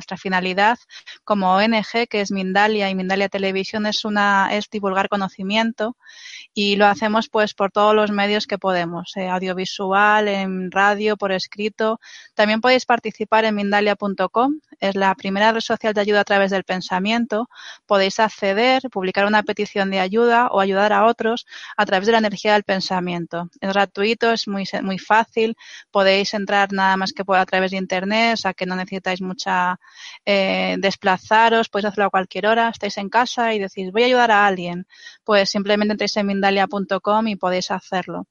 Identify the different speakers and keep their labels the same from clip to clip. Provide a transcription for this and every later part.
Speaker 1: Nuestra finalidad como ONG, que es Mindalia y Mindalia Televisión, es una es divulgar conocimiento y lo hacemos pues por todos los medios que podemos, eh, audiovisual, en radio, por escrito. También podéis participar en mindalia.com, es la primera red social de ayuda a través del pensamiento. Podéis acceder, publicar una petición de ayuda o ayudar a otros a través de la energía del pensamiento. Es gratuito, es muy muy fácil, podéis entrar nada más que a través de internet, o sea que no necesitáis mucha eh, desplazaros, podéis hacerlo a cualquier hora, estáis en casa y decís voy a ayudar a alguien, pues simplemente entréis en mindalia.com y podéis hacerlo.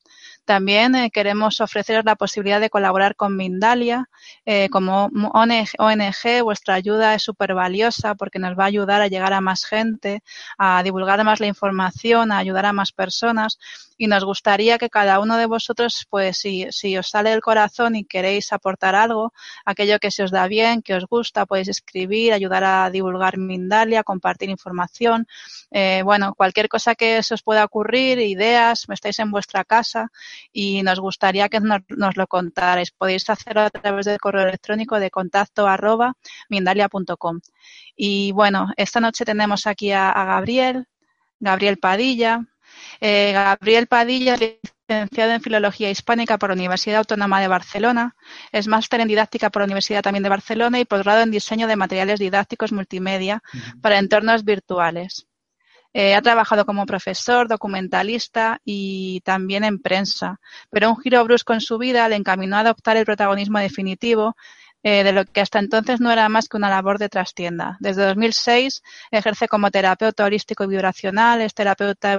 Speaker 1: También eh, queremos ofreceros la posibilidad de colaborar con Mindalia. Eh, como ONG, vuestra ayuda es súper valiosa porque nos va a ayudar a llegar a más gente, a divulgar más la información, a ayudar a más personas y nos gustaría que cada uno de vosotros, pues si, si os sale del corazón y queréis aportar algo, aquello que se os da bien, que os gusta, podéis escribir, ayudar a divulgar Mindalia, compartir información, eh, bueno, cualquier cosa que se os pueda ocurrir, ideas, estáis en vuestra casa y nos gustaría que nos, lo contarais. Podéis hacerlo a través del correo electrónico de contacto arroba mindalia.com. Y bueno, esta noche tenemos aquí a Gabriel, Gabriel Padilla, eh, Gabriel Padilla es licenciado en Filología Hispánica por la Universidad Autónoma de Barcelona, es máster en Didáctica por la Universidad también de Barcelona y posgrado en Diseño de Materiales Didácticos Multimedia para entornos virtuales. Eh, ha trabajado como profesor, documentalista y también en prensa, pero un giro brusco en su vida le encaminó a adoptar el protagonismo definitivo eh, de lo que hasta entonces no era más que una labor de trastienda. Desde 2006 ejerce como terapeuta holístico y vibracional, es terapeuta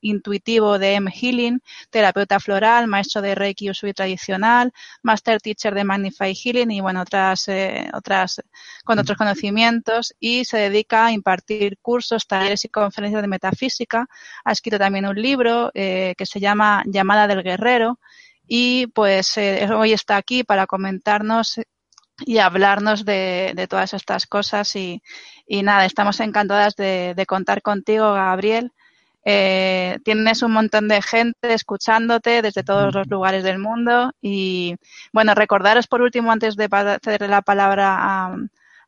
Speaker 1: intuitivo de M-Healing, terapeuta floral, maestro de Reiki Usui tradicional, master teacher de Magnify Healing y bueno, otras, eh, otras, con otros conocimientos y se dedica a impartir cursos, talleres y conferencias de metafísica. Ha escrito también un libro eh, que se llama Llamada del Guerrero y pues hoy está aquí para comentarnos y hablarnos de, de, todas estas cosas y, y nada, estamos encantadas de, de contar contigo, Gabriel. Eh, tienes un montón de gente escuchándote desde todos los lugares del mundo y bueno, recordaros por último antes de cederle la palabra a,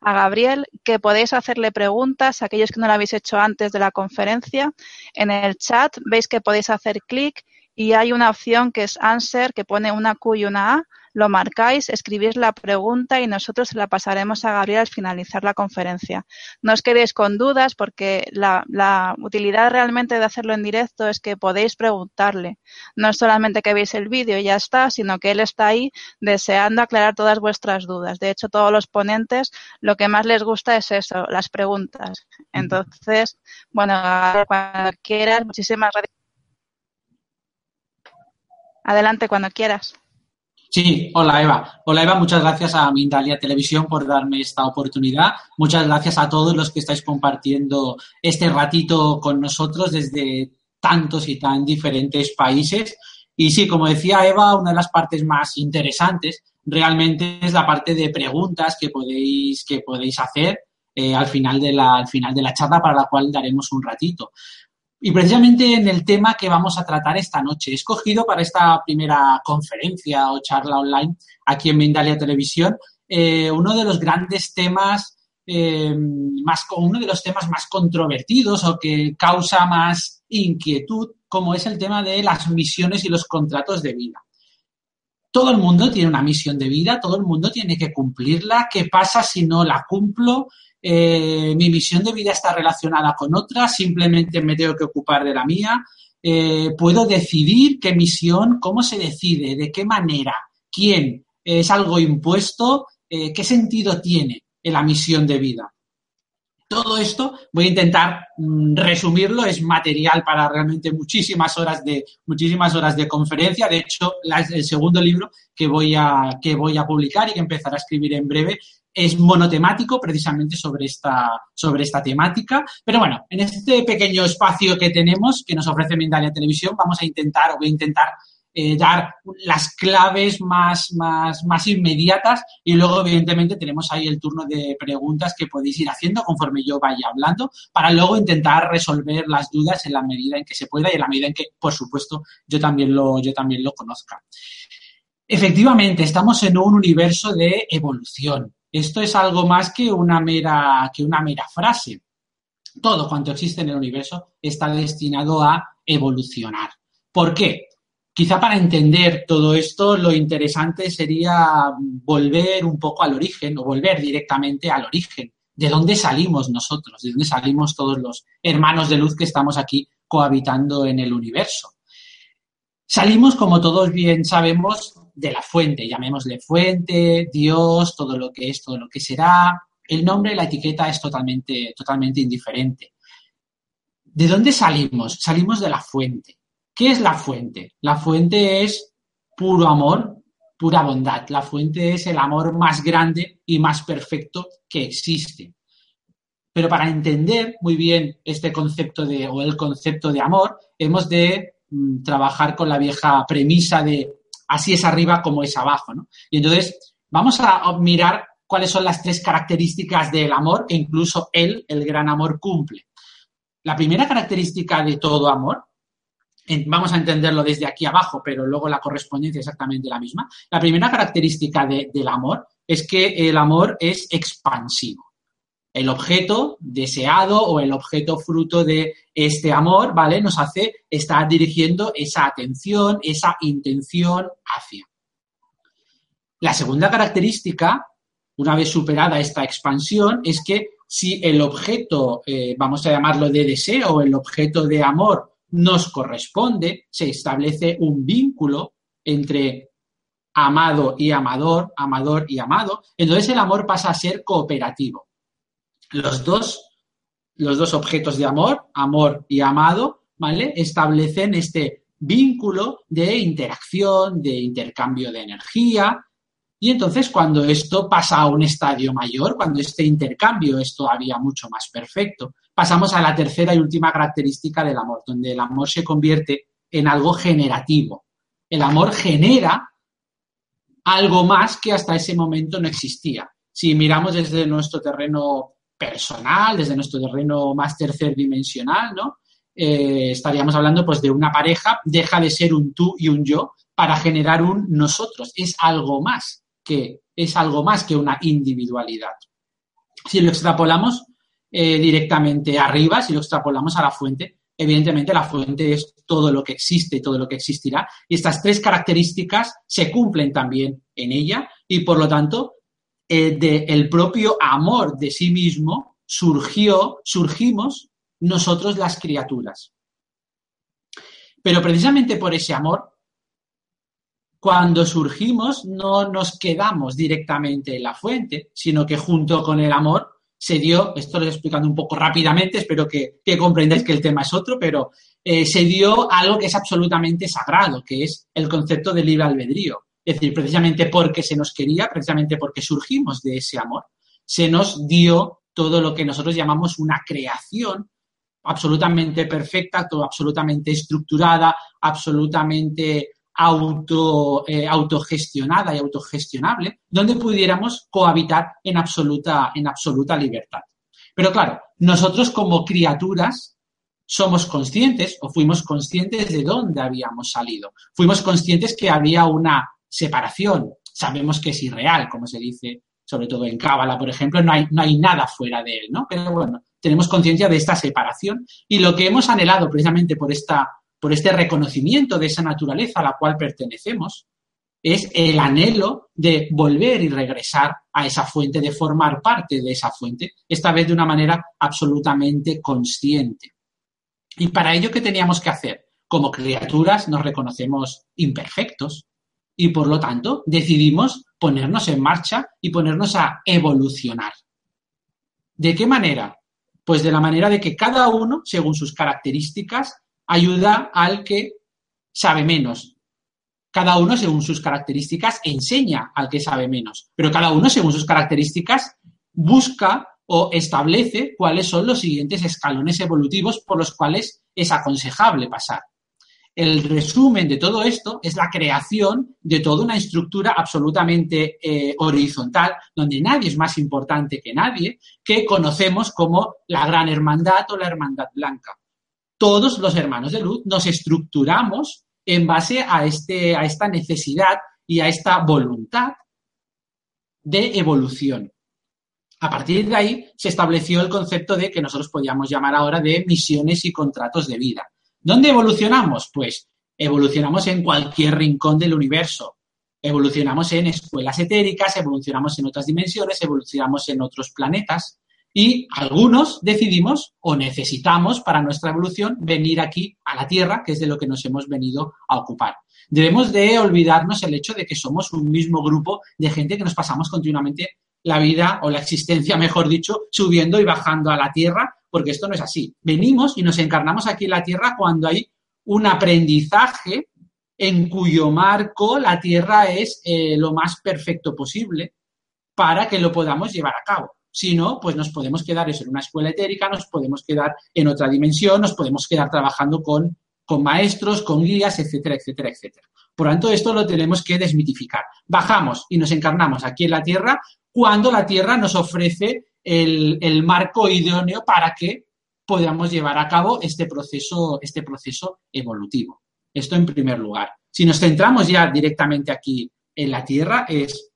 Speaker 1: a Gabriel que podéis hacerle preguntas a aquellos que no lo habéis hecho antes de la conferencia. En el chat veis que podéis hacer clic y hay una opción que es answer que pone una Q y una A lo marcáis, escribís la pregunta y nosotros la pasaremos a Gabriel al finalizar la conferencia. No os quedéis con dudas porque la, utilidad realmente de hacerlo en directo es que podéis preguntarle. No es solamente que veis el vídeo y ya está, sino que él está ahí deseando aclarar todas vuestras dudas. De hecho, todos los ponentes lo que más les gusta es eso, las preguntas. Entonces, bueno, cuando quieras, muchísimas gracias. Adelante cuando quieras.
Speaker 2: Sí, hola Eva. Hola Eva, muchas gracias a Mindalia Televisión por darme esta oportunidad. Muchas gracias a todos los que estáis compartiendo este ratito con nosotros desde tantos y tan diferentes países. Y sí, como decía Eva, una de las partes más interesantes realmente es la parte de preguntas que podéis, que podéis hacer eh, al, final de la, al final de la charla para la cual daremos un ratito. Y precisamente en el tema que vamos a tratar esta noche, he escogido para esta primera conferencia o charla online aquí en Mindalia Televisión eh, uno de los grandes temas, eh, más, uno de los temas más controvertidos o que causa más inquietud, como es el tema de las misiones y los contratos de vida. todo el mundo tiene una misión de vida, todo el mundo tiene que cumplirla. ¿Qué pasa si no la cumplo? Eh, mi misión de vida está relacionada con otra, simplemente me tengo que ocupar de la mía. Eh, puedo decidir qué misión, cómo se decide, de qué manera, quién, es algo impuesto, eh, qué sentido tiene en la misión de vida. Todo esto voy a intentar mm, resumirlo, es material para realmente muchísimas horas de, muchísimas horas de conferencia. De hecho, el segundo libro que voy, a, que voy a publicar y que empezaré a escribir en breve es monotemático precisamente sobre esta, sobre esta temática. Pero bueno, en este pequeño espacio que tenemos, que nos ofrece Mindalia Televisión, vamos a intentar, o voy a intentar eh, dar las claves más, más, más inmediatas y luego, evidentemente, tenemos ahí el turno de preguntas que podéis ir haciendo conforme yo vaya hablando para luego intentar resolver las dudas en la medida en que se pueda y en la medida en que, por supuesto, yo también lo, yo también lo conozca. Efectivamente, estamos en un universo de evolución. Esto es algo más que una mera, que una mera frase. Todo cuanto existe en el universo está destinado a evolucionar. ¿Por qué? Quizá para entender todo esto, lo interesante sería volver un poco al origen o volver directamente al origen. ¿De dónde salimos nosotros? ¿De dónde salimos todos los hermanos de luz que estamos aquí cohabitando en el universo? Salimos, como todos bien sabemos, de la fuente, llamémosle fuente, Dios, todo lo que es, todo lo que será. El nombre, la etiqueta es totalmente, totalmente indiferente. ¿De dónde salimos? Salimos de la fuente. ¿Qué es la fuente? La fuente es puro amor, pura bondad. La fuente es el amor más grande y más perfecto que existe. Pero para entender muy bien este concepto de, o el concepto de amor, hemos de mm, trabajar con la vieja premisa de así es arriba como es abajo, ¿no? Y entonces vamos a mirar cuáles son las tres características del amor que incluso él, el gran amor, cumple. La primera característica de todo amor vamos a entenderlo desde aquí abajo, pero luego la correspondencia es exactamente la misma. La primera característica del amor es que el amor es expansivo. El objeto deseado o el objeto fruto de este amor, ¿vale? Nos hace estar dirigiendo esa atención, esa intención hacia. La segunda característica, una vez superada esta expansión, es que si el objeto, eh, vamos a llamarlo de deseo, el objeto de amor, nos corresponde, se establece un vínculo entre amado y amador, amador y amado, entonces el amor pasa a ser cooperativo. Los dos, los dos objetos de amor, amor y amado, ¿vale? Establecen este vínculo de interacción, de intercambio de energía, y entonces cuando esto pasa a un estadio mayor, cuando este intercambio es todavía mucho más perfecto, pasamos a la tercera y última característica del amor, donde el amor se convierte en algo generativo. El amor genera algo más que hasta ese momento no existía. Si miramos desde nuestro terreno personal, desde nuestro terreno más tercerdimensional, ¿no? Eh, estaríamos hablando pues de una pareja, deja de ser un tú y un yo para generar un nosotros. Es algo más que, es algo más que una individualidad. Si lo extrapolamos eh, directamente arriba, si lo extrapolamos a la fuente, evidentemente la fuente es todo lo que existe, todo lo que existirá, y estas tres características se cumplen también en ella, y por lo tanto, eh, del propio amor de sí mismo surgió, surgimos nosotros las criaturas. Pero precisamente por ese amor cuando surgimos no nos quedamos directamente en la fuente, sino que junto con el amor se dio, esto lo estoy explicando un poco rápidamente, espero que, comprendáis que el tema es otro, pero eh, se dio algo que es absolutamente sagrado, que es el concepto de libre albedrío. Es decir, precisamente porque se nos quería, precisamente porque surgimos de ese amor, se nos dio todo lo que nosotros llamamos una creación absolutamente perfecta, todo absolutamente estructurada, absolutamente auto, eh, autogestionada y autogestionable, donde pudiéramos cohabitar en absoluta, en absoluta libertad. Pero claro, nosotros como criaturas somos conscientes o fuimos conscientes de dónde habíamos salido. Fuimos conscientes que había una separación. Sabemos que es irreal, como se dice, sobre todo en Cábala, por ejemplo, no hay, no hay nada fuera de él, ¿no? Pero bueno, tenemos conciencia de esta separación y lo que hemos anhelado precisamente por esta por este reconocimiento de esa naturaleza a la cual pertenecemos, es el anhelo de volver y regresar a esa fuente, de formar parte de esa fuente, esta vez de una manera absolutamente consciente. Y para ello, ¿qué teníamos que hacer? Como criaturas nos reconocemos imperfectos y por lo tanto decidimos ponernos en marcha y ponernos a evolucionar. ¿De qué manera? Pues de la manera de que cada uno, según sus características, ayuda al que sabe menos, cada uno, según sus características, enseña al que sabe menos, pero cada uno, según sus características, busca o establece cuáles son los siguientes escalones evolutivos por los cuales es aconsejable pasar. El resumen de todo esto es la creación de toda una estructura absolutamente eh, horizontal, donde nadie es más importante que nadie, que conocemos como la Gran Hermandad o la Hermandad Blanca. Todos los hermanos de luz nos estructuramos en base a, este, a esta necesidad y a esta voluntad de evolución. A partir de ahí se estableció el concepto de que nosotros podíamos llamar ahora de misiones y contratos de vida. ¿Dónde evolucionamos? Pues evolucionamos en cualquier rincón del universo. Evolucionamos en escuelas etéricas, evolucionamos en otras dimensiones, evolucionamos en otros planetas. Y algunos decidimos o necesitamos para nuestra evolución venir aquí a la Tierra, que es de lo que nos hemos venido a ocupar. Debemos de olvidarnos el hecho de que somos un mismo grupo de gente que nos pasamos continuamente la vida o la existencia, mejor dicho, subiendo y bajando a la Tierra, porque esto no es así. Venimos y nos encarnamos aquí en la Tierra cuando hay un aprendizaje en cuyo marco la Tierra es eh, lo más perfecto posible para que lo podamos llevar a cabo. Si no, pues nos podemos quedar eso en una escuela etérica, nos podemos quedar en otra dimensión, nos podemos quedar trabajando con, con maestros, con guías, etcétera, etcétera, etcétera. Por tanto, esto lo tenemos que desmitificar. Bajamos y nos encarnamos aquí en la Tierra cuando la Tierra nos ofrece el, marco idóneo para que podamos llevar a cabo este proceso, este proceso evolutivo. Esto en primer lugar. Si nos centramos ya directamente aquí en la Tierra, es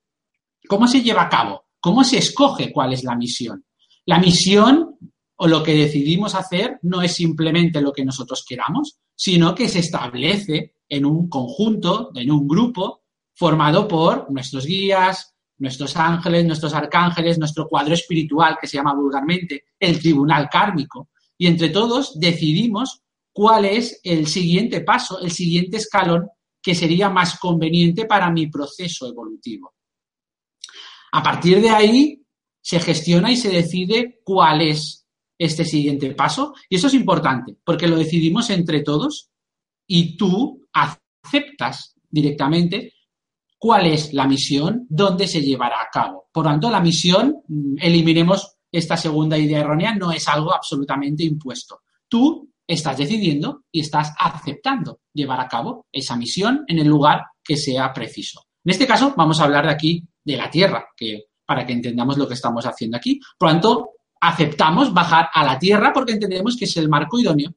Speaker 2: cómo se lleva a cabo ¿Cómo se escoge cuál es la misión? La misión o lo que decidimos hacer no es simplemente lo que nosotros queramos, sino que se establece en un conjunto, en un grupo, formado por nuestros guías, nuestros ángeles, nuestros arcángeles, nuestro cuadro espiritual, que se llama vulgarmente el tribunal kármico. Y entre todos decidimos cuál es el siguiente paso, el siguiente escalón que sería más conveniente para mi proceso evolutivo. A partir de ahí se gestiona y se decide cuál es este siguiente paso. Y eso es importante, porque lo decidimos entre todos y tú aceptas directamente cuál es la misión, dónde se llevará a cabo. Por tanto, la misión, mm, eliminemos esta segunda idea errónea, no es algo absolutamente impuesto. Tú estás decidiendo y estás aceptando llevar a cabo esa misión en el lugar que sea preciso. En este caso, vamos a hablar de aquí de la Tierra, que, para que entendamos lo que estamos haciendo aquí. Por tanto, aceptamos bajar a la Tierra porque entendemos que es el marco idóneo,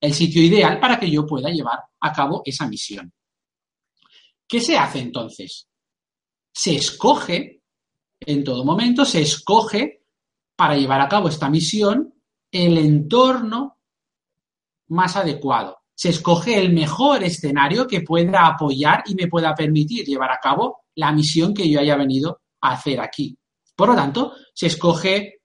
Speaker 2: el sitio ideal para que yo pueda llevar a cabo esa misión. ¿Qué se hace entonces? Se escoge, en todo momento, se escoge para llevar a cabo esta misión el entorno más adecuado. Se escoge el mejor escenario que pueda apoyar y me pueda permitir llevar a cabo la misión que yo haya venido a hacer aquí. Por lo tanto, se escoge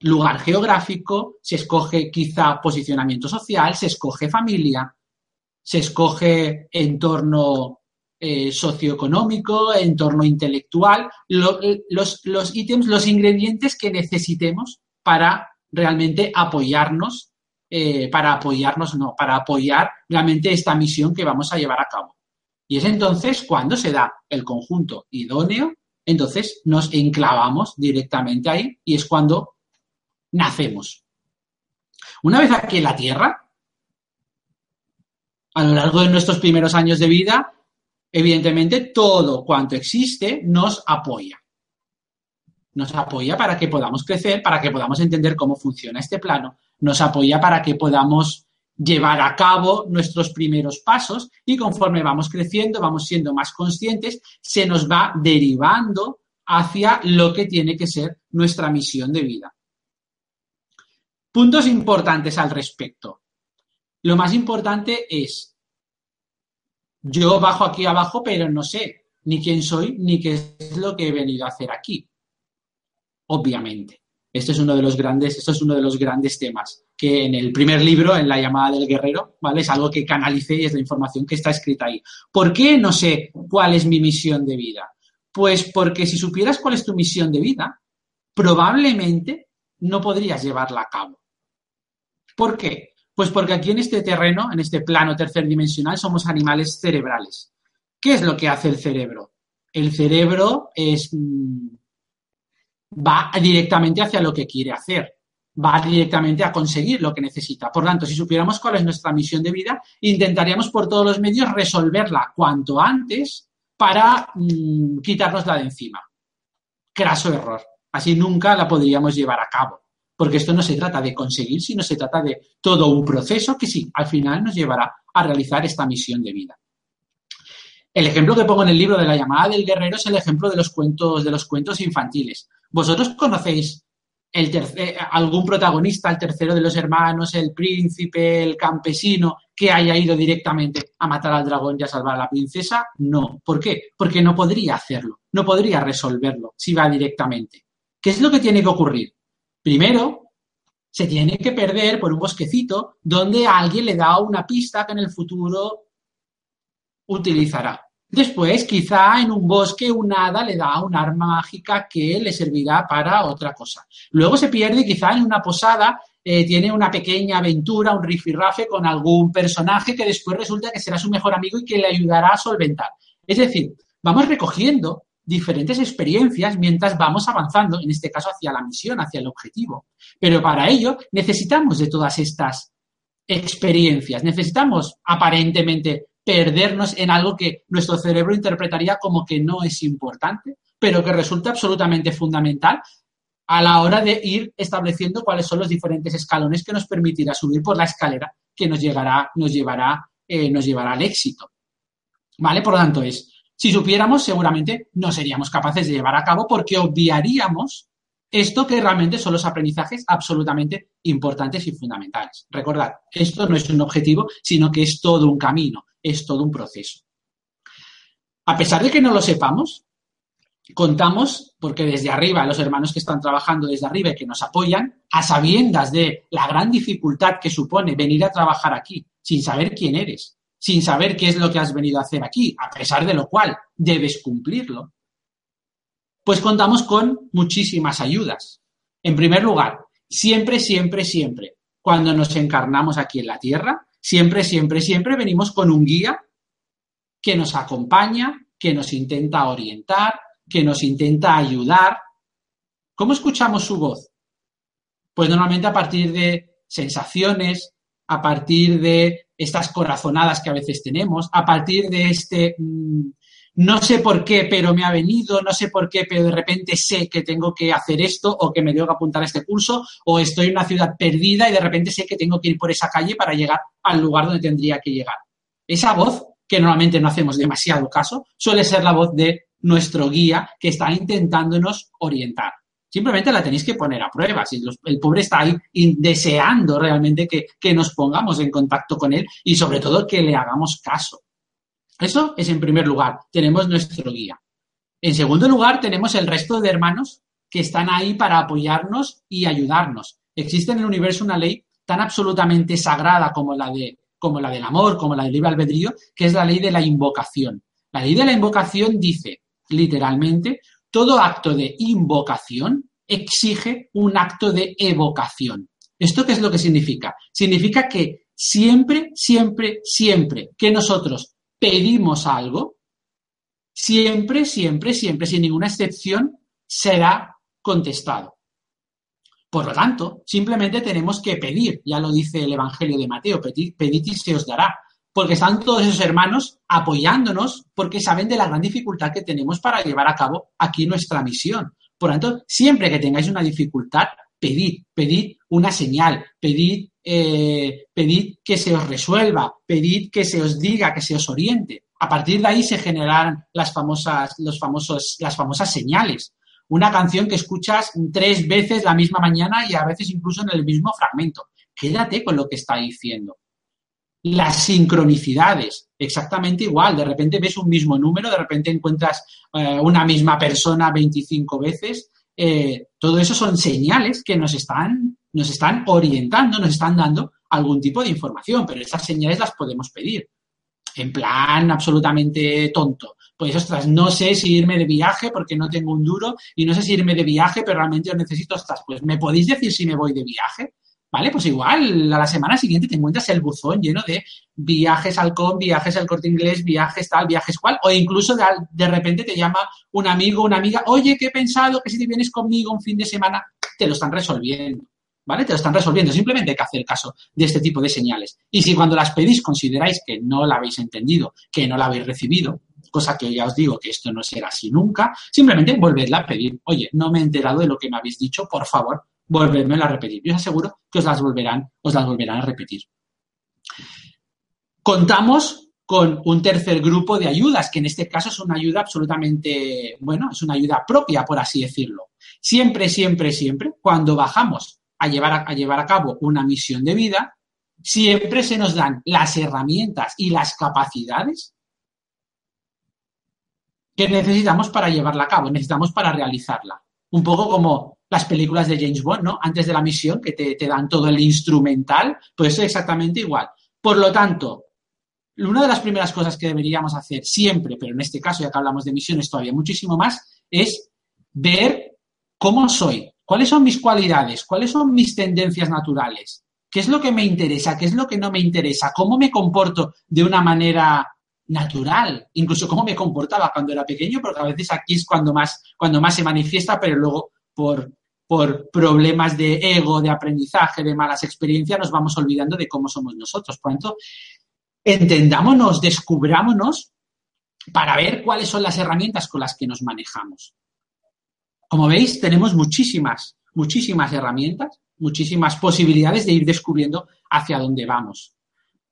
Speaker 2: lugar geográfico, se escoge quizá posicionamiento social, se escoge familia, se escoge entorno eh, socioeconómico, entorno intelectual, los, los ítems, los ingredientes que necesitemos para realmente apoyarnos, eh, para apoyarnos, no, para apoyar realmente esta misión que vamos a llevar a cabo. Y es entonces cuando se da el conjunto idóneo, entonces nos enclavamos directamente ahí y es cuando nacemos. Una vez aquí en la Tierra, a lo largo de nuestros primeros años de vida, evidentemente todo cuanto existe nos apoya. Nos apoya para que podamos crecer, para que podamos entender cómo funciona este plano, nos apoya para que podamos llevar a cabo nuestros primeros pasos y conforme vamos creciendo, vamos siendo más conscientes, se nos va derivando hacia lo que tiene que ser nuestra misión de vida. Puntos importantes al respecto. Lo más importante es, yo bajo aquí abajo, pero no sé ni quién soy, ni qué es lo que he venido a hacer aquí. Obviamente. Esto es uno de los grandes, esto es uno de los grandes temas que en el primer libro, en la llamada del guerrero, ¿vale? Es algo que canalicé y es la información que está escrita ahí. ¿Por qué no sé cuál es mi misión de vida? Pues porque si supieras cuál es tu misión de vida, probablemente no podrías llevarla a cabo. ¿Por qué? Pues porque aquí en este terreno, en este plano tercerdimensional, somos animales cerebrales. ¿Qué es lo que hace el cerebro? El cerebro es, mm, va directamente hacia lo que quiere hacer, va directamente a conseguir lo que necesita. Por tanto, si supiéramos cuál es nuestra misión de vida, intentaríamos por todos los medios resolverla cuanto antes para mm, quitárnosla de encima. Craso error. Así nunca la podríamos llevar a cabo. Porque esto no se trata de conseguir, sino se trata de todo un proceso que sí, al final nos llevará a realizar esta misión de vida. El ejemplo que pongo en el libro de la llamada del guerrero es el ejemplo de los cuentos, de los cuentos infantiles. ¿Vosotros conocéis tercer, algún protagonista, el tercero de los hermanos, el príncipe, el campesino, que haya ido directamente a matar al dragón y a salvar a la princesa? No. ¿Por qué? Porque no podría hacerlo, no podría resolverlo si va directamente. ¿Qué es lo que tiene que ocurrir? Primero, se tiene que perder por un bosquecito donde alguien le da una pista que en el futuro utilizará. Después, quizá en un bosque un hada le da un arma mágica que le servirá para otra cosa. Luego se pierde quizá en una posada, eh, tiene una pequeña aventura, un rifirrafe con algún personaje que después resulta que será su mejor amigo y que le ayudará a solventar. Es decir, vamos recogiendo diferentes experiencias mientras vamos avanzando, en este caso hacia la misión, hacia el objetivo. Pero para ello necesitamos de todas estas experiencias, necesitamos aparentemente perdernos en algo que nuestro cerebro interpretaría como que no es importante, pero que resulta absolutamente fundamental a la hora de ir estableciendo cuáles son los diferentes escalones que nos permitirá subir por la escalera que nos llegará, nos llevará, eh, nos llevará al éxito. ¿Vale? Por lo tanto, es, si supiéramos, seguramente no seríamos capaces de llevar a cabo porque obviaríamos esto que realmente son los aprendizajes absolutamente importantes y fundamentales. Recordad, esto no es un objetivo, sino que es todo un camino es todo un proceso. A pesar de que no lo sepamos, contamos, porque desde arriba, los hermanos que están trabajando desde arriba y que nos apoyan, a sabiendas de la gran dificultad que supone venir a trabajar aquí, sin saber quién eres, sin saber qué es lo que has venido a hacer aquí, a pesar de lo cual debes cumplirlo, pues contamos con muchísimas ayudas. En primer lugar, siempre, siempre, siempre, cuando nos encarnamos aquí en la Tierra, Siempre, siempre, siempre venimos con un guía que nos acompaña, que nos intenta orientar, que nos intenta ayudar. ¿Cómo escuchamos su voz? Pues normalmente a partir de sensaciones, a partir de estas corazonadas que a veces tenemos, a partir de este mm, no sé por qué, pero me ha venido, no sé por qué, pero de repente sé que tengo que hacer esto o que me tengo que apuntar a este curso o estoy en una ciudad perdida y de repente sé que tengo que ir por esa calle para llegar al lugar donde tendría que llegar. Esa voz, que normalmente no hacemos demasiado caso, suele ser la voz de nuestro guía que está intentándonos orientar. Simplemente la tenéis que poner a prueba. Si el pobre está ahí deseando realmente que, que nos pongamos en contacto con él y sobre todo que le hagamos caso. Eso es en primer lugar. Tenemos nuestro guía. En segundo lugar, tenemos el resto de hermanos que están ahí para apoyarnos y ayudarnos. Existe en el universo una ley tan absolutamente sagrada como la, de, como la del amor, como la del libre albedrío, que es la ley de la invocación. La ley de la invocación dice, literalmente, todo acto de invocación exige un acto de evocación. ¿Esto qué es lo que significa? Significa que siempre, siempre, siempre que nosotros pedimos algo, siempre, siempre, siempre, sin ninguna excepción, será contestado. Por lo tanto, simplemente tenemos que pedir, ya lo dice el Evangelio de Mateo, pedid, y se os dará, porque están todos esos hermanos apoyándonos porque saben de la gran dificultad que tenemos para llevar a cabo aquí nuestra misión. Por lo tanto, siempre que tengáis una dificultad, pedid, pedid una señal, pedid eh, pedid que se os resuelva, pedid que se os diga, que se os oriente. A partir de ahí se generarán las famosas, los famosos, las famosas señales. Una canción que escuchas tres veces la misma mañana y a veces incluso en el mismo fragmento. Quédate con lo que está diciendo. Las sincronicidades, exactamente igual. De repente ves un mismo número, de repente encuentras eh, una misma persona 25 veces. Eh, todo eso son señales que nos están, nos están orientando, nos están dando algún tipo de información, pero esas señales las podemos pedir en plan absolutamente tonto. Pues, ostras, no sé si irme de viaje porque no tengo un duro y no sé si irme de viaje, pero realmente os necesito, ostras, pues, ¿me podéis decir si me voy de viaje? ¿Vale? Pues igual a la semana siguiente te encuentras el buzón lleno de viajes al con, viajes al corte inglés, viajes tal, viajes cual, o incluso de, de repente te llama un amigo, una amiga, oye, que he pensado que si te vienes conmigo un fin de semana, te lo están resolviendo. ¿vale? Te lo están resolviendo. Simplemente hay que hacer caso de este tipo de señales. Y si cuando las pedís consideráis que no la habéis entendido, que no la habéis recibido, cosa que ya os digo que esto no será así nunca, simplemente volvedla a pedir. Oye, no me he enterado de lo que me habéis dicho, por favor, volvedme a repetir. Yo os aseguro que os las volverán, os las volverán a repetir. Contamos con un tercer grupo de ayudas, que en este caso es una ayuda absolutamente, bueno, es una ayuda propia, por así decirlo. Siempre, siempre, siempre, cuando bajamos a llevar a, llevar a cabo una misión de vida, siempre se nos dan las herramientas y las capacidades que necesitamos para llevarla a cabo, necesitamos para realizarla. Un poco como las películas de James Bond, ¿no? Antes de la misión, que te, dan todo el instrumental, pues es exactamente igual. Por lo tanto, una de las primeras cosas que deberíamos hacer siempre, pero en este caso, ya que hablamos de misiones todavía muchísimo más, es ver cómo soy, ¿Cuáles son mis cualidades? ¿Cuáles son mis tendencias naturales? ¿Qué es lo que me interesa? ¿Qué es lo que no me interesa? ¿Cómo me comporto de una manera natural? Incluso cómo me comportaba cuando era pequeño, porque a veces aquí es cuando más, cuando más se manifiesta, pero luego por, por problemas de ego, de aprendizaje, de malas experiencias, nos vamos olvidando de cómo somos nosotros. Por lo tanto, entendámonos, descubrámonos para ver cuáles son las herramientas con las que nos manejamos. Como veis, tenemos muchísimas, muchísimas herramientas, muchísimas posibilidades de ir descubriendo hacia dónde vamos.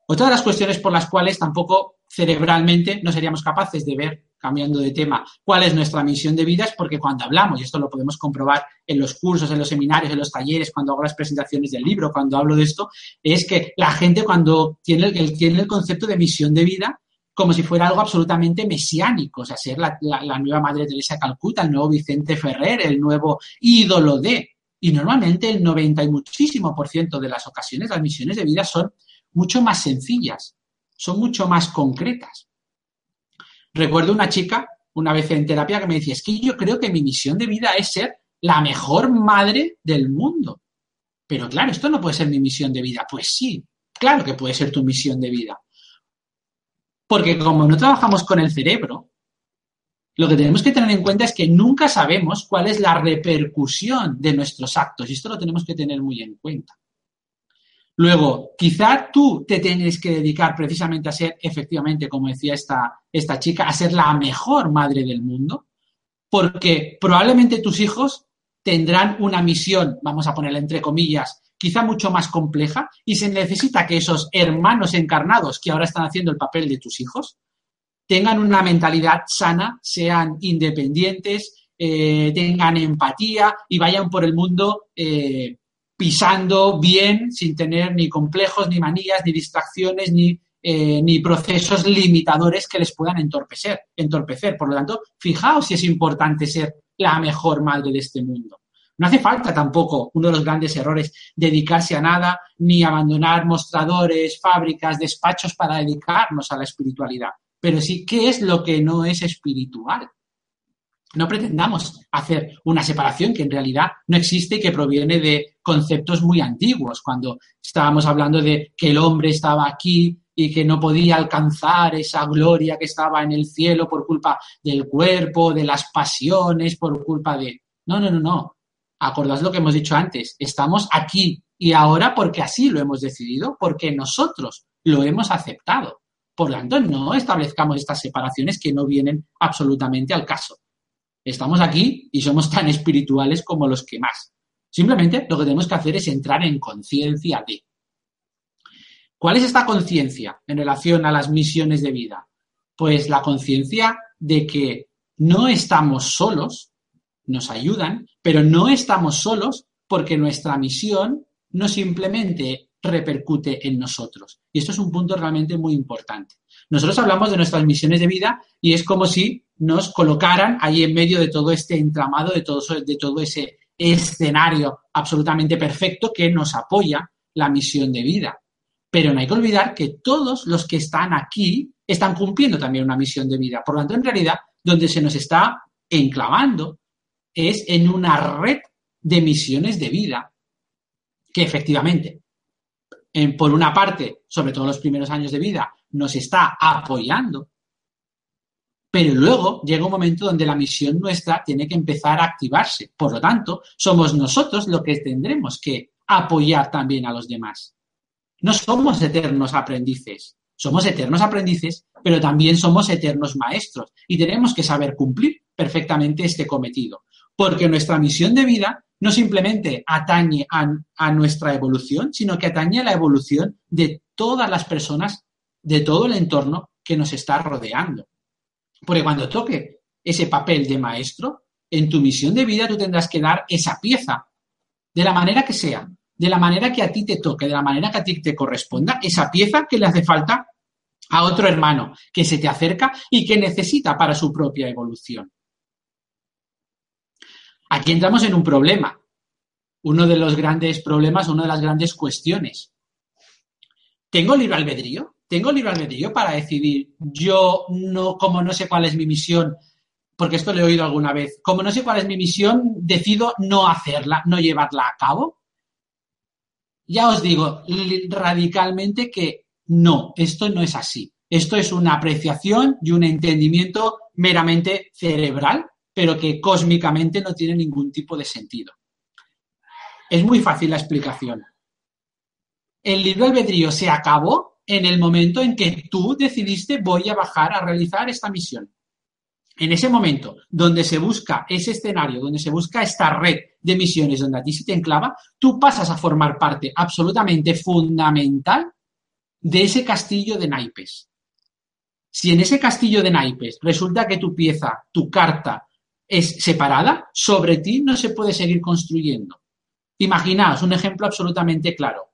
Speaker 2: Otra de las cuestiones por las cuales tampoco cerebralmente no seríamos capaces de ver, cambiando de tema, cuál es nuestra misión de vida es porque cuando hablamos, y esto lo podemos comprobar en los cursos, en los seminarios, en los talleres, cuando hago las presentaciones del libro, cuando hablo de esto, es que la gente cuando tiene el, tiene el concepto de misión de vida, como si fuera algo absolutamente mesiánico, o sea, ser la, nueva Madre Teresa Calcuta, el nuevo Vicente Ferrer, el nuevo ídolo de. Y normalmente el 90 y muchísimo por ciento de las ocasiones las misiones de vida son mucho más sencillas, son mucho más concretas. Recuerdo una chica una vez en terapia que me decía, es que yo creo que mi misión de vida es ser la mejor madre del mundo. Pero claro, esto no puede ser mi misión de vida. Pues sí, claro que puede ser tu misión de vida. Porque como no trabajamos con el cerebro, lo que tenemos que tener en cuenta es que nunca sabemos cuál es la repercusión de nuestros actos y esto lo tenemos que tener muy en cuenta. Luego, quizá tú te tienes que dedicar precisamente a ser, efectivamente, como decía esta, esta chica, a ser la mejor madre del mundo, porque probablemente tus hijos tendrán una misión, vamos a ponerla entre comillas, quizá mucho más compleja y se necesita que esos hermanos encarnados que ahora están haciendo el papel de tus hijos tengan una mentalidad sana, sean independientes, eh, tengan empatía y vayan por el mundo eh, pisando bien, sin tener ni complejos, ni manías, ni distracciones, ni, eh, ni procesos limitadores que les puedan entorpecer, entorpecer. Por lo tanto, fijaos si es importante ser la mejor madre de este mundo. No hace falta tampoco, uno de los grandes errores, dedicarse a nada ni abandonar mostradores, fábricas, despachos para dedicarnos a la espiritualidad. Pero sí, ¿qué es lo que no es espiritual? No pretendamos hacer una separación que en realidad no existe y que proviene de conceptos muy antiguos, cuando estábamos hablando de que el hombre estaba aquí y que no podía alcanzar esa gloria que estaba en el cielo por culpa del cuerpo, de las pasiones, por culpa de... No, no, no, no acordaos lo que hemos dicho antes, estamos aquí y ahora porque así lo hemos decidido, porque nosotros lo hemos aceptado. Por lo tanto, no establezcamos estas separaciones que no vienen absolutamente al caso. Estamos aquí y somos tan espirituales como los que más. Simplemente lo que tenemos que hacer es entrar en conciencia de. ¿Cuál es esta conciencia en relación a las misiones de vida? Pues la conciencia de que no estamos solos, nos ayudan, pero no estamos solos porque nuestra misión no simplemente repercute en nosotros. Y esto es un punto realmente muy importante. Nosotros hablamos de nuestras misiones de vida y es como si nos colocaran ahí en medio de todo este entramado, de todo, de todo ese escenario absolutamente perfecto que nos apoya la misión de vida. Pero no hay que olvidar que todos los que están aquí están cumpliendo también una misión de vida. Por lo tanto, en realidad, donde se nos está enclavando es en una red de misiones de vida que efectivamente, por una parte, sobre todo los primeros años de vida, nos está apoyando, pero luego llega un momento donde la misión nuestra tiene que empezar a activarse. Por lo tanto, somos nosotros los que tendremos que apoyar también a los demás. No somos eternos aprendices, somos eternos aprendices, pero también somos eternos maestros y tenemos que saber cumplir perfectamente este cometido, porque nuestra misión de vida no simplemente atañe a, nuestra evolución, sino que atañe a la evolución de todas las personas, de todo el entorno que nos está rodeando. Porque cuando toque ese papel de maestro, en tu misión de vida tú tendrás que dar esa pieza, de la manera que sea, de la manera que a ti te toque, de la manera que a ti te corresponda, esa pieza que le hace falta a otro hermano que se te acerca y que necesita para su propia evolución. Aquí entramos en un problema, uno de los grandes problemas, una de las grandes cuestiones. ¿Tengo libre albedrío? ¿Tengo libre albedrío para decidir yo no, como no sé cuál es mi misión, porque esto lo he oído alguna vez, como no sé cuál es mi misión, decido no hacerla, no llevarla a cabo? Ya os digo radicalmente que no, esto no es así. Esto es una apreciación y un entendimiento meramente cerebral, pero que cósmicamente no tiene ningún tipo de sentido. Es muy fácil la explicación. El libre albedrío se acabó en el momento en que tú decidiste voy a bajar a realizar esta misión. En ese momento donde se busca ese escenario, donde se busca esta red de misiones donde a ti se te enclava, tú pasas a formar parte absolutamente fundamental de ese castillo de naipes. Si en ese castillo de naipes resulta que tu pieza, tu carta, es separada, sobre ti no se puede seguir construyendo. Imaginaos un ejemplo absolutamente claro.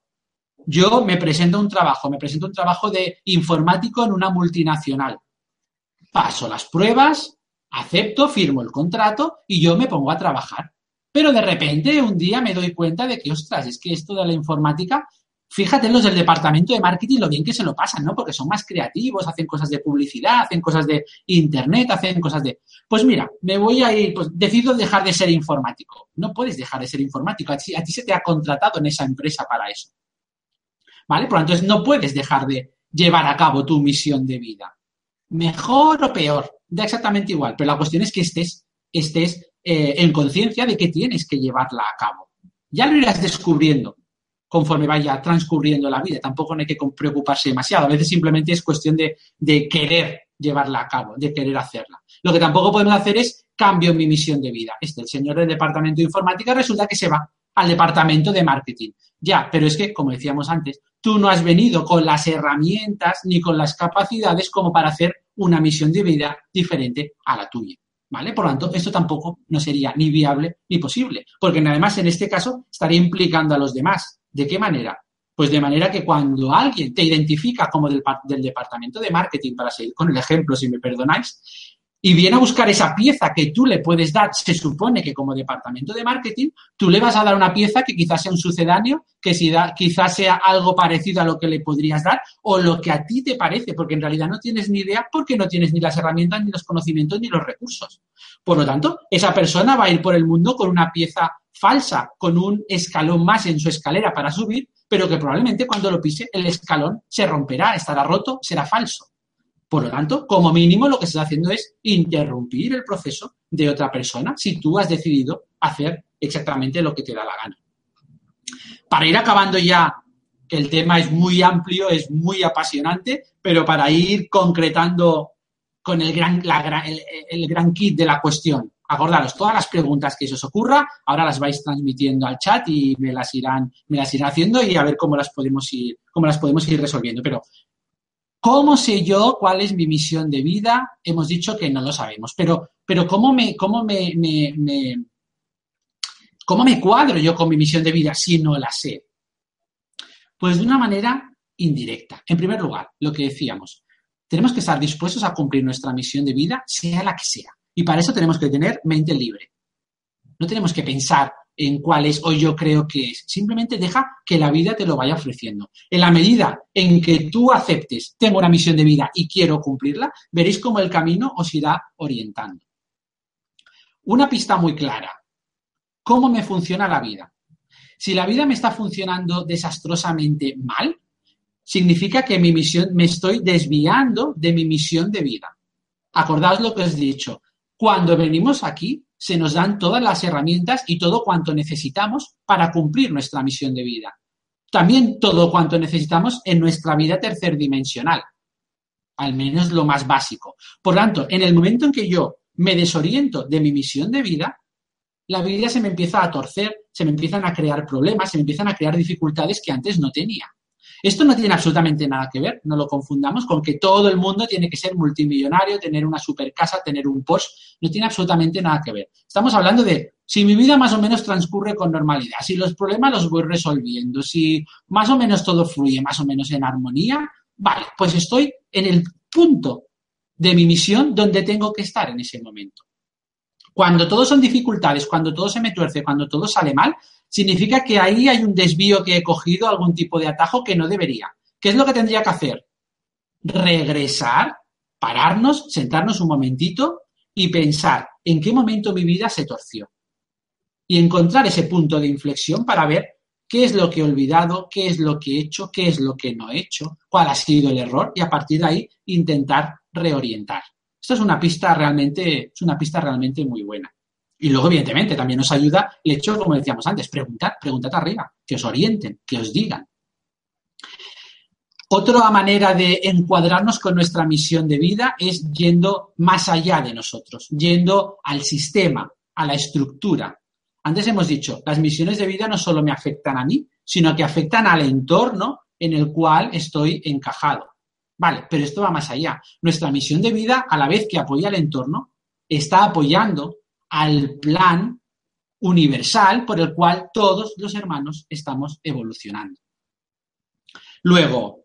Speaker 2: Yo me presento un trabajo, me presento un trabajo de informático en una multinacional. Paso las pruebas, acepto, firmo el contrato y yo me pongo a trabajar. Pero de repente un día me doy cuenta de que, ostras, es que esto de la informática fíjate los del departamento de marketing lo bien que se lo pasan, ¿no? Porque son más creativos, hacen cosas de publicidad, hacen cosas de internet, hacen cosas de... Pues mira, me voy a ir, pues decido dejar de ser informático. No puedes dejar de ser informático, a ti, a ti se te ha contratado en esa empresa para eso. ¿Vale? Por lo tanto, no puedes dejar de llevar a cabo tu misión de vida. Mejor o peor, da exactamente igual, pero la cuestión es que estés, estés eh, en conciencia de que tienes que llevarla a cabo. Ya lo irás descubriendo conforme vaya transcurriendo la vida. Tampoco no hay que preocuparse demasiado. A veces simplemente es cuestión de, querer llevarla a cabo, de querer hacerla. Lo que tampoco podemos hacer es cambio mi misión de vida. Este, el señor del departamento de informática resulta que se va al departamento de marketing. Ya, pero es que, como decíamos antes, tú no has venido con las herramientas ni con las capacidades como para hacer una misión de vida diferente a la tuya. ¿Vale? Por lo tanto, esto tampoco no sería ni viable ni posible, porque además en este caso estaría implicando a los demás. ¿De qué manera? Pues de manera que cuando alguien te identifica como del, del, departamento de marketing, para seguir con el ejemplo, si me perdonáis, y viene a buscar esa pieza que tú le puedes dar, se supone que como departamento de marketing, tú le vas a dar una pieza que quizás sea un sucedáneo, que si da, quizás sea algo parecido a lo que le podrías dar o lo que a ti te parece, porque en realidad no tienes ni idea porque no tienes ni las herramientas, ni los conocimientos, ni los recursos. Por lo tanto, esa persona va a ir por el mundo con una pieza falsa, con un escalón más en su escalera para subir, pero que probablemente cuando lo pise el escalón se romperá, estará roto, será falso. Por lo tanto, como mínimo lo que se está haciendo es interrumpir el proceso de otra persona si tú has decidido hacer exactamente lo que te da la gana. Para ir acabando ya, que el tema es muy amplio, es muy apasionante, pero para ir concretando con el gran, el gran kit de la cuestión, acordaros, todas las preguntas que se os ocurra, ahora las vais transmitiendo al chat y me las irán, me las irán haciendo y a ver cómo las podemos ir, cómo las podemos ir resolviendo. Pero, ¿cómo sé yo cuál es mi misión de vida? Hemos dicho que no lo sabemos, pero, pero ¿cómo me, cómo me, cómo me cuadro yo con mi misión de vida si no la sé? Pues de una manera indirecta. En primer lugar, lo que decíamos, tenemos que estar dispuestos a cumplir nuestra misión de vida, sea la que sea. Y para eso tenemos que tener mente libre. No tenemos que pensar en cuál es o yo creo que es. Simplemente deja que la vida te lo vaya ofreciendo. En la medida en que tú aceptes, tengo una misión de vida y quiero cumplirla, veréis cómo el camino os irá orientando. Una pista muy clara. ¿Cómo me funciona la vida? Si la vida me está funcionando desastrosamente mal, significa que mi misión, me estoy desviando de mi misión de vida. Acordaos lo que os he dicho. Cuando venimos aquí, se nos dan todas las herramientas y todo cuanto necesitamos para cumplir nuestra misión de vida. También todo cuanto necesitamos en nuestra vida tercerdimensional, al menos lo más básico. Por tanto, en el momento en que yo me desoriento de mi misión de vida, la vida se me empieza a torcer, se me empiezan a crear problemas, se me empiezan a crear dificultades que antes no tenía. Esto no tiene absolutamente nada que ver, no lo confundamos con que todo el mundo tiene que ser multimillonario, tener una super casa, tener un Porsche, no tiene absolutamente nada que ver. Estamos hablando de si mi vida más o menos transcurre con normalidad, si los problemas los voy resolviendo, si más o menos todo fluye más o menos en armonía, vale, pues estoy en el punto de mi misión donde tengo que estar en ese momento. Cuando todo son dificultades, cuando todo se me tuerce, cuando todo sale mal, significa que ahí hay un desvío que he cogido, algún tipo de atajo que no debería. ¿Qué es lo que tendría que hacer? Regresar, pararnos, sentarnos un momentito y pensar en qué momento mi vida se torció. Y encontrar ese punto de inflexión para ver qué es lo que he olvidado, qué es lo que he hecho, qué es lo que no he hecho, cuál ha sido el error y a partir de ahí intentar reorientar. Esto es una pista realmente, es una pista realmente muy buena. Y luego, evidentemente, también nos ayuda el hecho, como decíamos antes, preguntad, preguntad arriba, que os orienten, que os digan. Otra manera de encuadrarnos con nuestra misión de vida es yendo más allá de nosotros, yendo al sistema, a la estructura. Antes hemos dicho, las misiones de vida no solo me afectan a mí, sino que afectan al entorno en el cual estoy encajado. Vale, pero esto va más allá. Nuestra misión de vida, a la vez que apoya al entorno, está apoyando al plan universal por el cual todos los hermanos estamos evolucionando. Luego,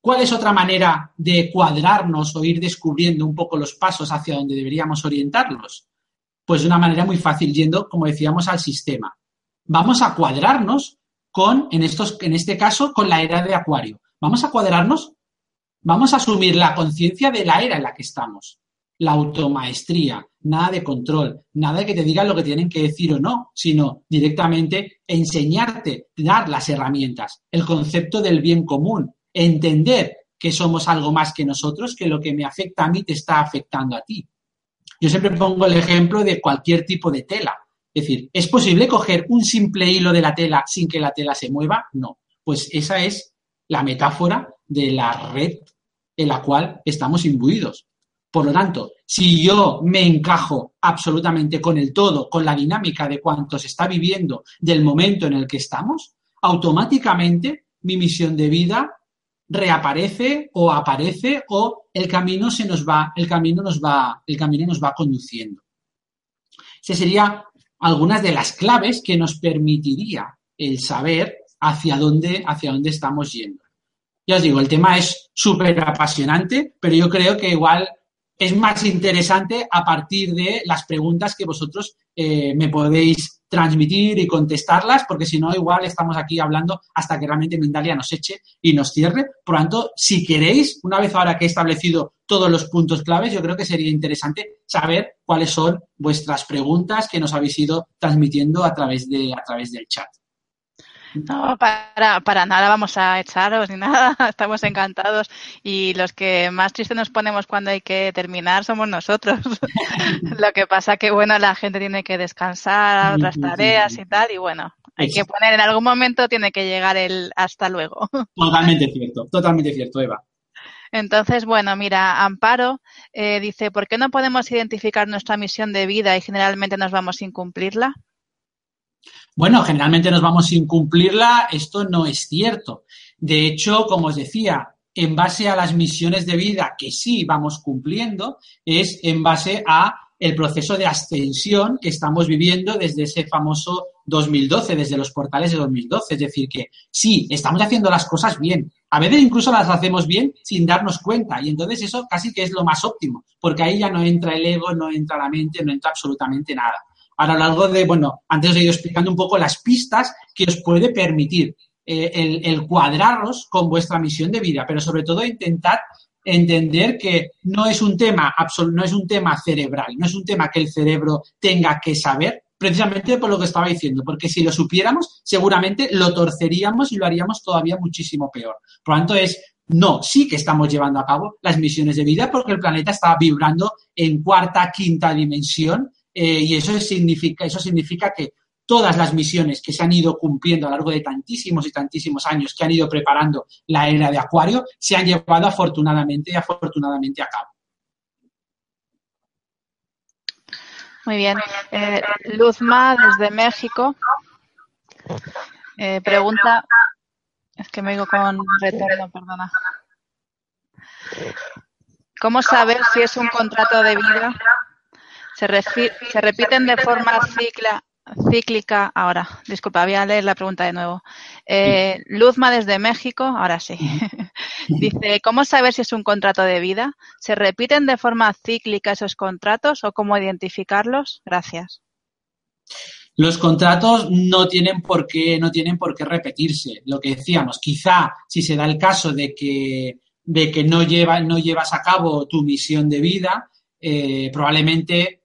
Speaker 2: ¿cuál es otra manera de cuadrarnos o ir descubriendo un poco los pasos hacia donde deberíamos orientarlos? Pues de una manera muy fácil, yendo, como decíamos, al sistema. Vamos a cuadrarnos con, en, estos, en este caso, con la era de Acuario. Vamos a cuadrarnos, vamos a asumir la conciencia de la era en la que estamos la automaestría, nada de control, nada de que te digan lo que tienen que decir o no, sino directamente enseñarte, dar las herramientas, el concepto del bien común, entender que somos algo más que nosotros, que lo que me afecta a mí te está afectando a ti. Yo siempre pongo el ejemplo de cualquier tipo de tela. Es decir, ¿es posible coger un simple hilo de la tela sin que la tela se mueva? No. Pues esa es la metáfora de la red en la cual estamos imbuidos. Por lo tanto, si yo me encajo absolutamente con el todo, con la dinámica de cuánto se está viviendo, del momento en el que estamos, automáticamente mi misión de vida reaparece o aparece o el camino se nos va, el camino nos va, el camino nos va conduciendo. Esas serían algunas de las claves que nos permitiría el saber hacia dónde, hacia dónde estamos yendo. Ya os digo, el tema es súper apasionante, pero yo creo que igual es más interesante a partir de las preguntas que vosotros eh, me podéis transmitir y contestarlas, porque si no, igual estamos aquí hablando hasta que realmente Mindalia nos eche y nos cierre. Por lo tanto, si queréis, una vez ahora que he establecido todos los puntos claves, yo creo que sería interesante saber cuáles son vuestras preguntas que nos habéis ido transmitiendo a través, de, a través del chat.
Speaker 1: No, para, para nada vamos a echaros ni nada, estamos encantados y los que más tristes nos ponemos cuando hay que terminar somos nosotros. Lo que pasa que, bueno, la gente tiene que descansar, otras tareas y tal, y bueno, hay que poner en algún momento, tiene que llegar el hasta luego.
Speaker 2: Totalmente cierto, totalmente cierto, Eva.
Speaker 1: Entonces, bueno, mira, Amparo eh, dice, ¿por qué no podemos identificar nuestra misión de vida y generalmente nos vamos sin cumplirla?
Speaker 2: Bueno, generalmente nos vamos sin cumplirla, esto no es cierto. De hecho, como os decía, en base a las misiones de vida que sí vamos cumpliendo, es en base a el proceso de ascensión que estamos viviendo desde ese famoso 2012, desde los portales de 2012. Es decir, que sí, estamos haciendo las cosas bien. A veces incluso las hacemos bien sin darnos cuenta. Y entonces eso casi que es lo más óptimo, porque ahí ya no entra el ego, no entra la mente, no entra absolutamente nada. A lo largo de, bueno, antes os he ido explicando un poco las pistas que os puede permitir eh, el, cuadrarlos con vuestra misión de vida, pero sobre todo intentar entender que no es un tema no es un tema cerebral, no es un tema que el cerebro tenga que saber, precisamente por lo que estaba diciendo, porque si lo supiéramos, seguramente lo torceríamos y lo haríamos todavía muchísimo peor. Por lo tanto, es no, sí que estamos llevando a cabo las misiones de vida porque el planeta está vibrando en cuarta, quinta dimensión eh, y eso significa, eso significa que todas las misiones que se han ido cumpliendo a lo largo de tantísimos y tantísimos años que han ido preparando la era de Acuario se han llevado afortunadamente y afortunadamente a cabo.
Speaker 1: Muy bien. Eh, Luzma, desde México, eh, pregunta, es que me digo con retorno, perdona. ¿Cómo saber si es un contrato de vida? Se, repiten de forma cíclica, ahora, disculpa, voy a leer la pregunta de nuevo. Eh, Luzma desde México, ahora sí. Dice, ¿cómo saber si es un contrato de vida? ¿Se repiten de forma cíclica esos contratos o cómo identificarlos? Gracias.
Speaker 2: Los contratos no tienen por qué, no tienen por qué repetirse. Lo que decíamos, quizá si se da el caso de que, de que no, lleva, no llevas a cabo tu misión de vida, eh, probablemente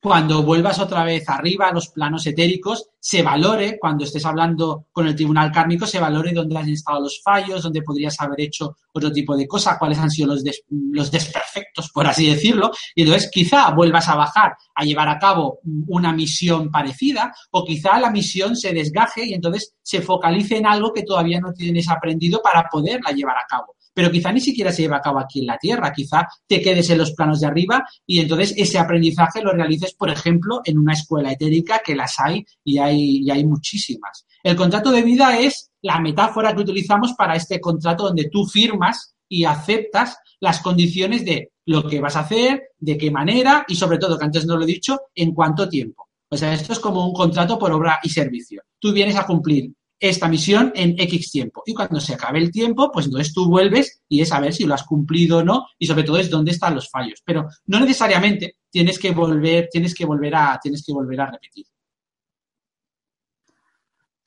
Speaker 2: cuando vuelvas otra vez arriba a los planos etéricos, se valore, cuando estés hablando con el tribunal kármico, se valore dónde han estado los fallos, dónde podrías haber hecho otro tipo de cosas, cuáles han sido los, los desperfectos, por así decirlo. Y entonces quizá vuelvas a bajar a llevar a cabo una misión parecida o quizá la misión se desgaje y entonces se focalice en algo que todavía no tienes aprendido para poderla llevar a cabo pero quizá ni siquiera se lleva a cabo aquí en la Tierra, quizá te quedes en los planos de arriba y entonces ese aprendizaje lo realices, por ejemplo, en una escuela etérica, que las hay y hay, y hay muchísimas. El contrato de vida es la metáfora que utilizamos para este contrato donde tú firmas y aceptas las condiciones de lo que vas a hacer, de qué manera y sobre todo, que antes no lo he dicho, en cuánto tiempo. O sea, esto es como un contrato por obra y servicio. Tú vienes a cumplir esta misión en X tiempo. Y cuando se acabe el tiempo, pues entonces tú vuelves y es a ver si lo has cumplido o no, y sobre todo es dónde están los fallos. Pero no necesariamente tienes que volver, tienes que volver a, tienes que volver a repetir.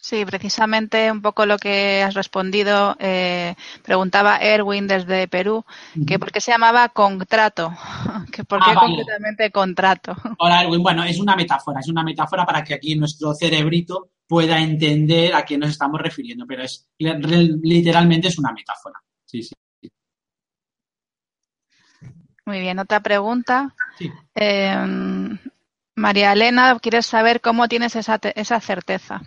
Speaker 1: Sí, precisamente un poco lo que has respondido. Eh, preguntaba Erwin desde Perú que por qué se llamaba contrato, que por qué ah, completamente contrato.
Speaker 2: Hola Erwin, bueno, es una metáfora, es una metáfora para que aquí nuestro cerebrito pueda entender a qué nos estamos refiriendo, pero es literalmente es una metáfora. Sí, sí.
Speaker 1: Muy bien, otra pregunta. Em, María Elena, ¿quieres saber cómo tienes esa, esa certeza?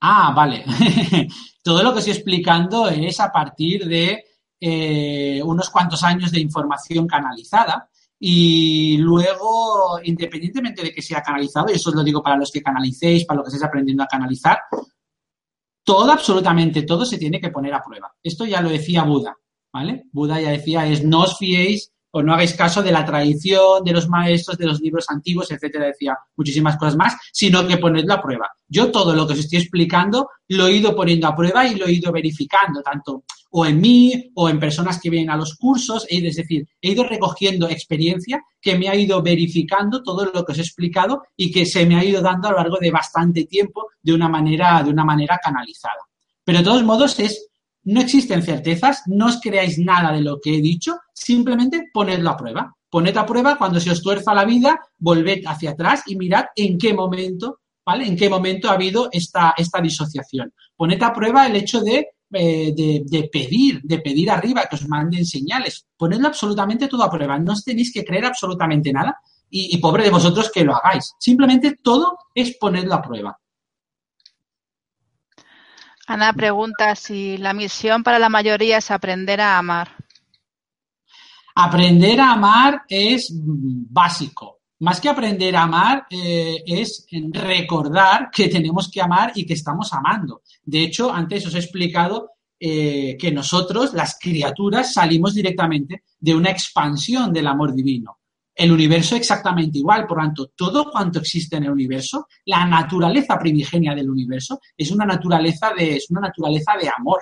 Speaker 2: Ah, vale. Todo lo que estoy explicando es a partir de eh, unos cuantos años de información canalizada y luego, independientemente de que sea canalizado, y eso os lo digo para los que canalicéis, para los que estéis aprendiendo a canalizar, todo, absolutamente todo se tiene que poner a prueba. Esto ya lo decía Buda, ¿vale? Buda ya decía es no os fiéis o no hagáis caso de la tradición, de los maestros, de los libros antiguos, etcétera, decía muchísimas cosas más, sino que ponedlo a prueba. Yo todo lo que os estoy explicando lo he ido poniendo a prueba y lo he ido verificando, tanto o en mí o en personas que vienen a los cursos, es decir, he ido recogiendo experiencia que me ha ido verificando todo lo que os he explicado y que se me ha ido dando a lo largo de bastante tiempo de una manera, de una manera canalizada. Pero de todos modos es no existen certezas, no os creáis nada de lo que he dicho, simplemente ponedlo a prueba. Poned a prueba cuando se os tuerza la vida, volved hacia atrás y mirad en qué momento, ¿vale? En qué momento ha habido esta, esta disociación. Poned a prueba el hecho de, eh, de, pedir, de pedir arriba que os manden señales. Ponedlo absolutamente todo a prueba. No os tenéis que creer absolutamente nada y, y pobre de vosotros que lo hagáis. Simplemente todo es ponerlo a prueba.
Speaker 1: Ana pregunta si la misión para la mayoría es aprender a amar.
Speaker 2: Aprender a amar es básico. Más que aprender a amar eh, es recordar que tenemos que amar y que estamos amando. De hecho, antes os he explicado eh, que nosotros, las criaturas, salimos directamente de una expansión del amor divino. El universo exactamente igual. Por lo tanto, todo cuanto existe en el universo, la naturaleza primigenia del universo es una naturaleza de, es una naturaleza de amor.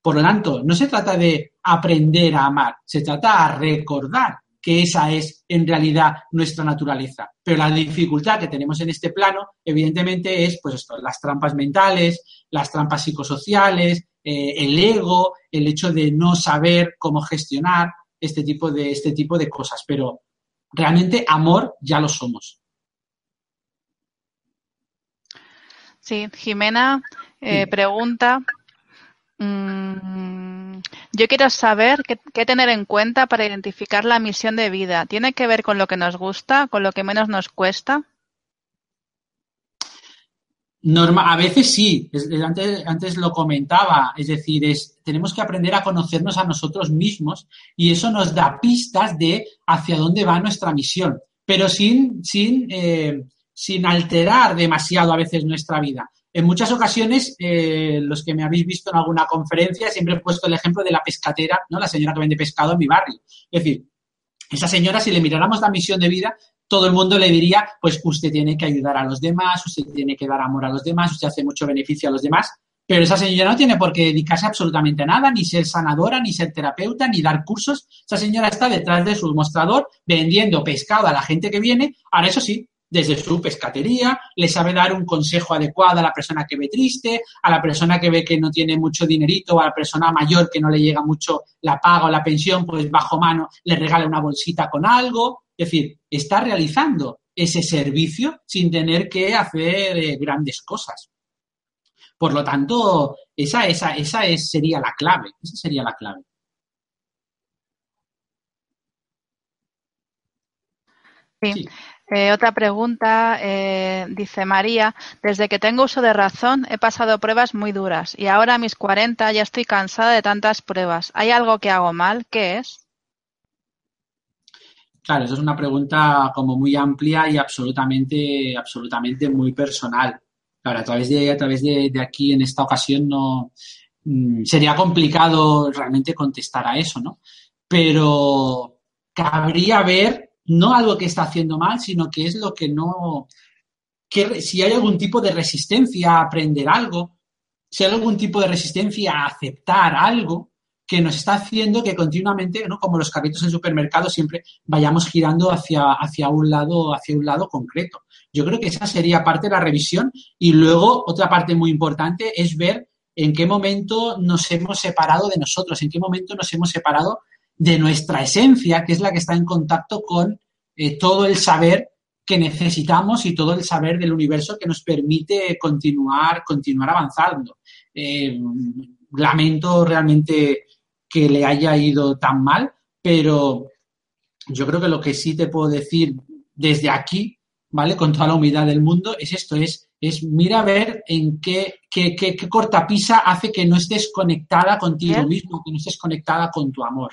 Speaker 2: Por lo tanto, no se trata de aprender a amar, se trata de recordar que esa es en realidad nuestra naturaleza. Pero la dificultad que tenemos en este plano, evidentemente, es pues las trampas mentales, las trampas psicosociales, eh, el ego, el hecho de no saber cómo gestionar este tipo de, este tipo de cosas. Pero realmente amor ya lo somos.
Speaker 1: Sí, Jimena eh, pregunta, mm, yo quiero saber qué, tener en cuenta para identificar la misión de vida. ¿Tiene que ver con lo que nos gusta, con lo que menos nos cuesta?
Speaker 2: Norma, a veces sí, antes, antes, lo comentaba, es decir, es, tenemos que aprender a conocernos a nosotros mismos y eso nos da pistas de hacia dónde va nuestra misión, pero sin, sin, eh, sin alterar demasiado a veces nuestra vida. En muchas ocasiones, eh, los que me habéis visto en alguna conferencia, siempre he puesto el ejemplo de la pescatera, ¿no? La señora que vende pescado en mi barrio. Es decir, esa señora, si le miráramos la misión de vida, todo el mundo le diría, pues usted tiene que ayudar a los demás, usted tiene que dar amor a los demás, usted hace mucho beneficio a los demás, pero esa señora no tiene por qué dedicarse absolutamente a nada, ni ser sanadora, ni ser terapeuta, ni dar cursos. Esa señora está detrás de su mostrador vendiendo pescado a la gente que viene. Ahora, eso sí, desde su pescatería, le sabe dar un consejo adecuado a la persona que ve triste, a la persona que ve que no tiene mucho dinerito, a la persona mayor que no le llega mucho la paga o la pensión, pues bajo mano le regala una bolsita con algo. Es decir, está realizando ese servicio sin tener que hacer eh, grandes cosas. Por lo tanto, esa, esa, esa es, sería la clave. Esa sería la clave.
Speaker 1: Sí. Eh, otra pregunta, eh, dice María, desde que tengo uso de razón he pasado pruebas muy duras y ahora a mis 40 ya estoy cansada de tantas pruebas. ¿Hay algo que hago mal? ¿Qué es?
Speaker 2: Claro, eso es una pregunta como muy amplia y absolutamente, absolutamente muy personal. Claro, a través de, a través de, aquí en esta ocasión no mm, sería complicado realmente contestar a eso, ¿no? Pero cabría ver no algo que está haciendo mal, sino que es lo que no, que si hay algún tipo de resistencia a aprender algo, si hay algún tipo de resistencia a aceptar algo que nos está haciendo que continuamente, ¿no? como los carritos en supermercado, siempre vayamos girando hacia, hacia, un lado, hacia un lado concreto. Yo creo que esa sería parte de la revisión y luego otra parte muy importante es ver en qué momento nos hemos separado de nosotros, en qué momento nos hemos separado de nuestra esencia, que es la que está en contacto con eh, todo el saber que necesitamos y todo el saber del universo que nos permite continuar, continuar avanzando. Eh, lamento realmente que le haya ido tan mal, pero yo creo que lo que sí te puedo decir desde aquí, ¿vale? Con toda la humildad del mundo, es esto, es, es mira a ver en qué, qué, qué, qué cortapisa hace que no estés conectada contigo mismo, que no estés conectada con tu amor.